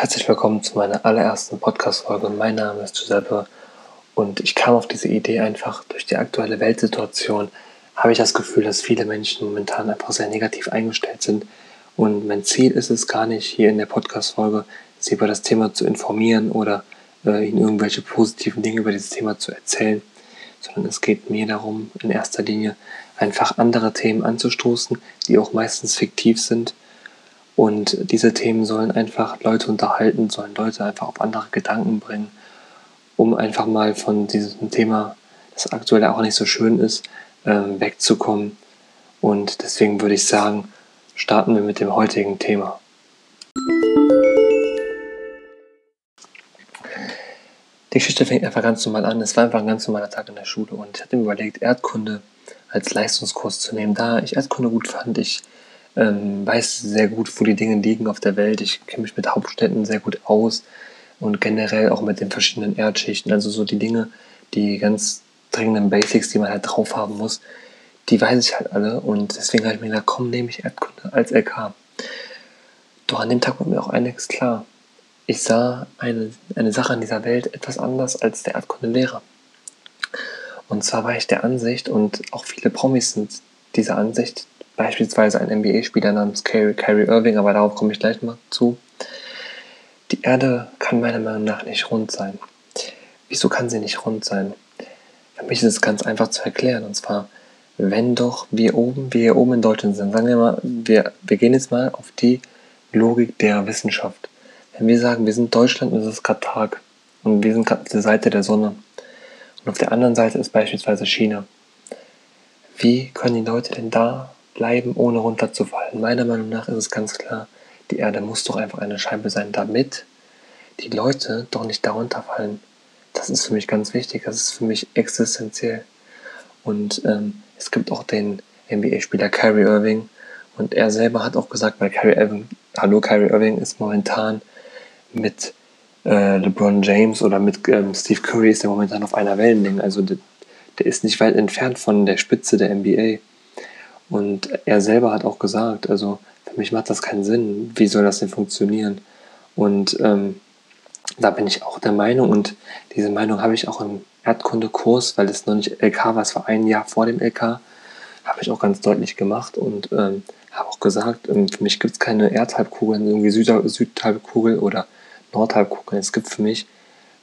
Herzlich willkommen zu meiner allerersten Podcast-Folge. Mein Name ist Giuseppe und ich kam auf diese Idee einfach durch die aktuelle Weltsituation. Habe ich das Gefühl, dass viele Menschen momentan einfach sehr negativ eingestellt sind. Und mein Ziel ist es gar nicht, hier in der Podcast-Folge Sie über das Thema zu informieren oder äh, Ihnen irgendwelche positiven Dinge über dieses Thema zu erzählen, sondern es geht mir darum, in erster Linie einfach andere Themen anzustoßen, die auch meistens fiktiv sind und diese Themen sollen einfach Leute unterhalten, sollen Leute einfach auf andere Gedanken bringen, um einfach mal von diesem Thema, das aktuell auch nicht so schön ist, ähm, wegzukommen. Und deswegen würde ich sagen, starten wir mit dem heutigen Thema. Die Geschichte fängt einfach ganz normal an. Es war einfach ein ganz normaler Tag in der Schule und ich hatte mir überlegt, Erdkunde als Leistungskurs zu nehmen. Da ich Erdkunde gut fand, ich ähm, weiß sehr gut, wo die Dinge liegen auf der Welt. Ich kenne mich mit Hauptstädten sehr gut aus und generell auch mit den verschiedenen Erdschichten. Also so die Dinge, die ganz dringenden Basics, die man halt drauf haben muss, die weiß ich halt alle. Und deswegen habe ich mir gedacht, komm, nehme ich Erdkunde als LK. Doch an dem Tag war mir auch einiges klar. Ich sah eine, eine Sache in dieser Welt etwas anders als der Erdkundelehrer. Und zwar war ich der Ansicht, und auch viele Promis sind dieser Ansicht, beispielsweise ein NBA-Spieler namens Kyrie, Irving, aber darauf komme ich gleich mal zu. Die Erde kann meiner Meinung nach nicht rund sein. Wieso kann sie nicht rund sein? Für mich ist es ganz einfach zu erklären. Und zwar, wenn doch wir oben, wir hier oben in Deutschland sind, sagen wir mal, wir, wir gehen jetzt mal auf die Logik der Wissenschaft. Wenn wir sagen, wir sind Deutschland und es ist gerade Tag und wir sind gerade auf der Seite der Sonne und auf der anderen Seite ist beispielsweise China. Wie können die Leute denn da bleiben, ohne runterzufallen. Meiner Meinung nach ist es ganz klar, die Erde muss doch einfach eine Scheibe sein, damit die Leute doch nicht darunter fallen. Das ist für mich ganz wichtig, das ist für mich existenziell. Und ähm, es gibt auch den NBA-Spieler Kyrie Irving und er selber hat auch gesagt, weil Kyrie Irving, hallo Kyrie Irving ist momentan mit äh, LeBron James oder mit ähm, Steve Curry ist er momentan auf einer Wellenlänge. Also der, der ist nicht weit entfernt von der Spitze der NBA. Und er selber hat auch gesagt, also für mich macht das keinen Sinn. Wie soll das denn funktionieren? Und ähm, da bin ich auch der Meinung und diese Meinung habe ich auch im Erdkundekurs, weil es noch nicht LK war, es war ein Jahr vor dem LK, habe ich auch ganz deutlich gemacht und ähm, habe auch gesagt, ähm, für mich gibt es keine Erdhalbkugeln, irgendwie Süd Südhalbkugel oder Nordhalbkugel. Es gibt für mich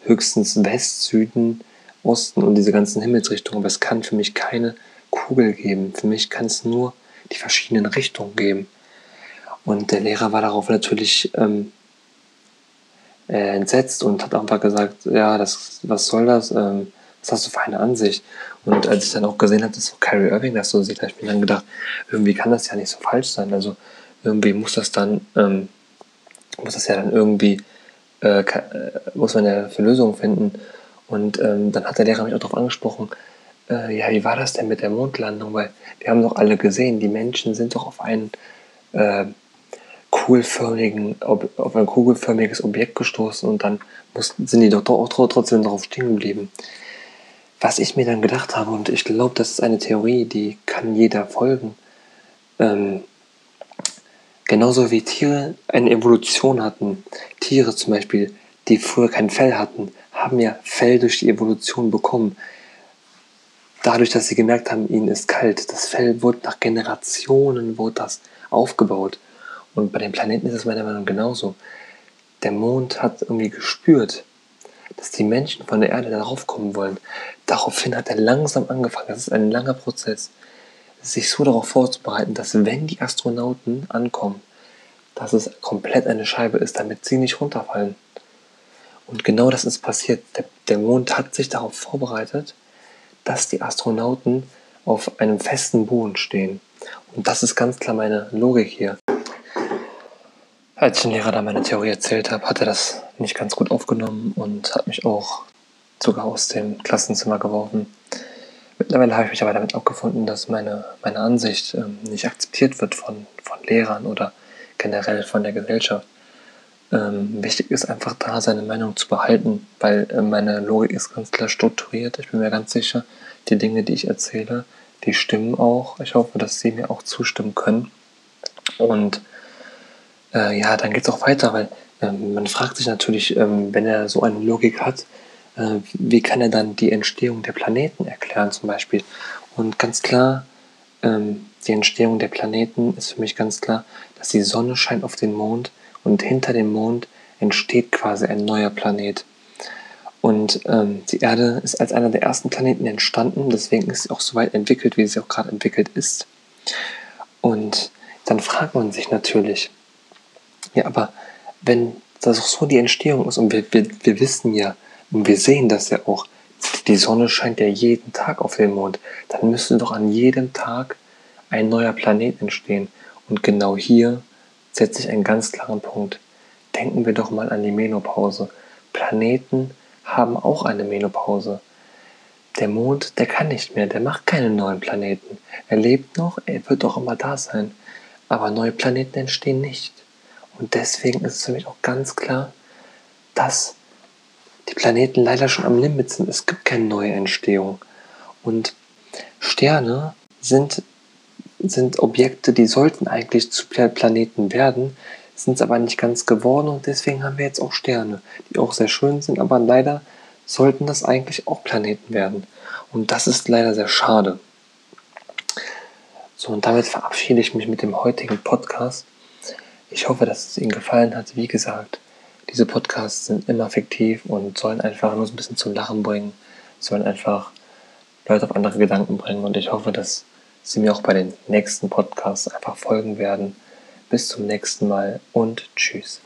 höchstens West, Süden, Osten und diese ganzen Himmelsrichtungen, aber es kann für mich keine Kugel geben. Für mich kann es nur die verschiedenen Richtungen geben. Und der Lehrer war darauf natürlich ähm, äh, entsetzt und hat einfach gesagt, ja, das, was soll das? Ähm, was hast du für eine Ansicht? Und als ich dann auch gesehen habe, dass so Kyrie Irving das so sieht, habe ich mir dann gedacht, irgendwie kann das ja nicht so falsch sein. Also irgendwie muss das dann, ähm, muss das ja dann irgendwie, äh, äh muss man ja für Lösungen finden. Und ähm, dann hat der Lehrer mich auch darauf angesprochen, äh, ja, wie war das denn mit der Mondlandung? Weil wir haben doch alle gesehen, die Menschen sind doch auf einen äh, kugelförmigen, auf ein kugelförmiges Objekt gestoßen und dann mussten, sind die doch trotzdem darauf stehen geblieben. Was ich mir dann gedacht habe, und ich glaube, das ist eine Theorie, die kann jeder folgen, ähm, genauso wie Tiere eine Evolution hatten, Tiere zum Beispiel, die früher kein Fell hatten, haben ja Fell durch die Evolution bekommen dadurch, dass sie gemerkt haben, ihnen ist kalt. Das Fell wurde nach Generationen wurde das aufgebaut. Und bei den Planeten ist es meiner Meinung nach genauso. Der Mond hat irgendwie gespürt, dass die Menschen von der Erde darauf kommen wollen. Daraufhin hat er langsam angefangen, das ist ein langer Prozess, sich so darauf vorzubereiten, dass wenn die Astronauten ankommen, dass es komplett eine Scheibe ist, damit sie nicht runterfallen. Und genau das ist passiert. Der, der Mond hat sich darauf vorbereitet dass die Astronauten auf einem festen Boden stehen. Und das ist ganz klar meine Logik hier. Als ich dem Lehrer da meine Theorie erzählt habe, hat er das nicht ganz gut aufgenommen und hat mich auch sogar aus dem Klassenzimmer geworfen. Mittlerweile habe ich mich aber damit abgefunden, dass meine, meine Ansicht ähm, nicht akzeptiert wird von, von Lehrern oder generell von der Gesellschaft. Ähm, wichtig ist einfach da, seine Meinung zu behalten, weil äh, meine Logik ist ganz klar strukturiert. Ich bin mir ganz sicher, die Dinge, die ich erzähle, die stimmen auch. Ich hoffe, dass Sie mir auch zustimmen können. Und äh, ja, dann geht es auch weiter, weil Ähm, man fragt sich natürlich, ähm, wenn er so eine Logik hat, äh, wie kann er dann die Entstehung der Planeten erklären zum Beispiel? Und ganz klar, ähm, die Entstehung der Planeten ist für mich ganz klar, dass die Sonne scheint auf den Mond und hinter dem Mond entsteht quasi ein neuer Planet. Und ähm, die Erde ist als einer der ersten Planeten entstanden, deswegen ist sie auch so weit entwickelt, wie sie auch gerade entwickelt ist. Und dann fragt man sich natürlich, ja, aber wenn das auch so die Entstehung ist und wir, wir, wir wissen ja, und wir sehen das ja auch, die Sonne scheint ja jeden Tag auf den Mond, dann müsste doch an jedem Tag ein neuer Planet entstehen. Und genau hier setze ich einen ganz klaren Punkt. Denken wir doch mal an die Menopause. Planeten haben auch eine Menopause. Der Mond, der kann nicht mehr, der macht keine neuen Planeten. Er lebt noch, er wird auch immer da sein. Aber neue Planeten entstehen nicht. Und deswegen ist es für mich auch ganz klar, dass die Planeten leider schon am Limit sind. Es gibt keine neue Entstehung. Und Sterne sind, sind Objekte, die sollten eigentlich zu Planeten werden, sind es aber nicht ganz geworden und deswegen haben wir jetzt auch Sterne, die auch sehr schön sind, aber leider sollten das eigentlich auch Planeten werden. Und das ist leider sehr schade. So, und damit verabschiede ich mich mit dem heutigen Podcast. Ich hoffe, dass es Ihnen gefallen hat. Wie gesagt, diese Podcasts sind immer fiktiv und sollen einfach nur so ein bisschen zum Lachen bringen, sollen einfach Leute auf andere Gedanken bringen. Und ich hoffe, dass Sie mir auch bei den nächsten Podcasts einfach folgen werden. Bis zum nächsten Mal und tschüss.